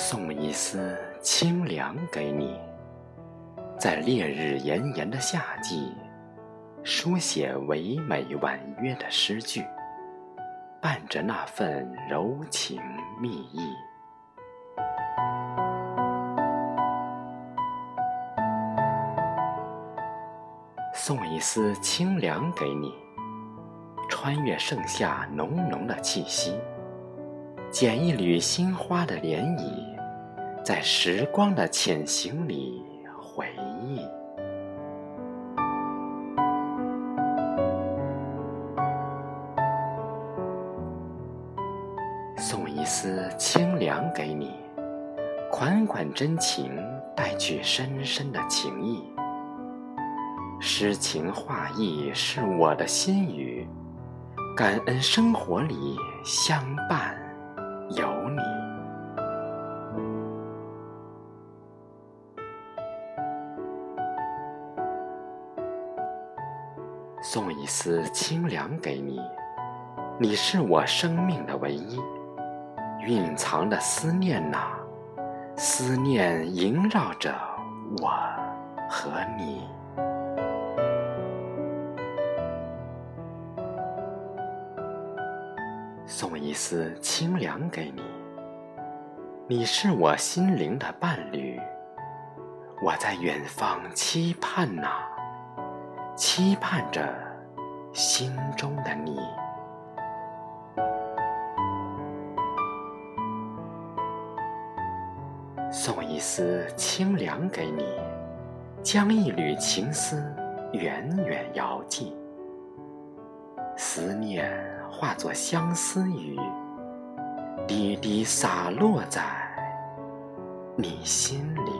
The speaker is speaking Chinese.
送一丝清凉给你，在烈日炎炎的夏季，书写唯美婉约的诗句，伴着那份柔情蜜意。送一丝清凉给你，穿越盛夏浓浓的气息，剪一缕新花的涟漪，在时光的浅行里回忆。送一丝清凉给你，款款真情带去深深的情意。诗情画意是我的心语，感恩生活里相伴有你。送一丝清凉给你，你是我生命的唯一，蕴藏的思念呐，思念萦绕着我和你。送一丝清凉给你，你是我心灵的伴侣，我在远方期盼呐，期盼着心中的你。送一丝清凉给你，将一缕情丝远远遥寄，思念。化作相思雨，滴滴洒落在你心里。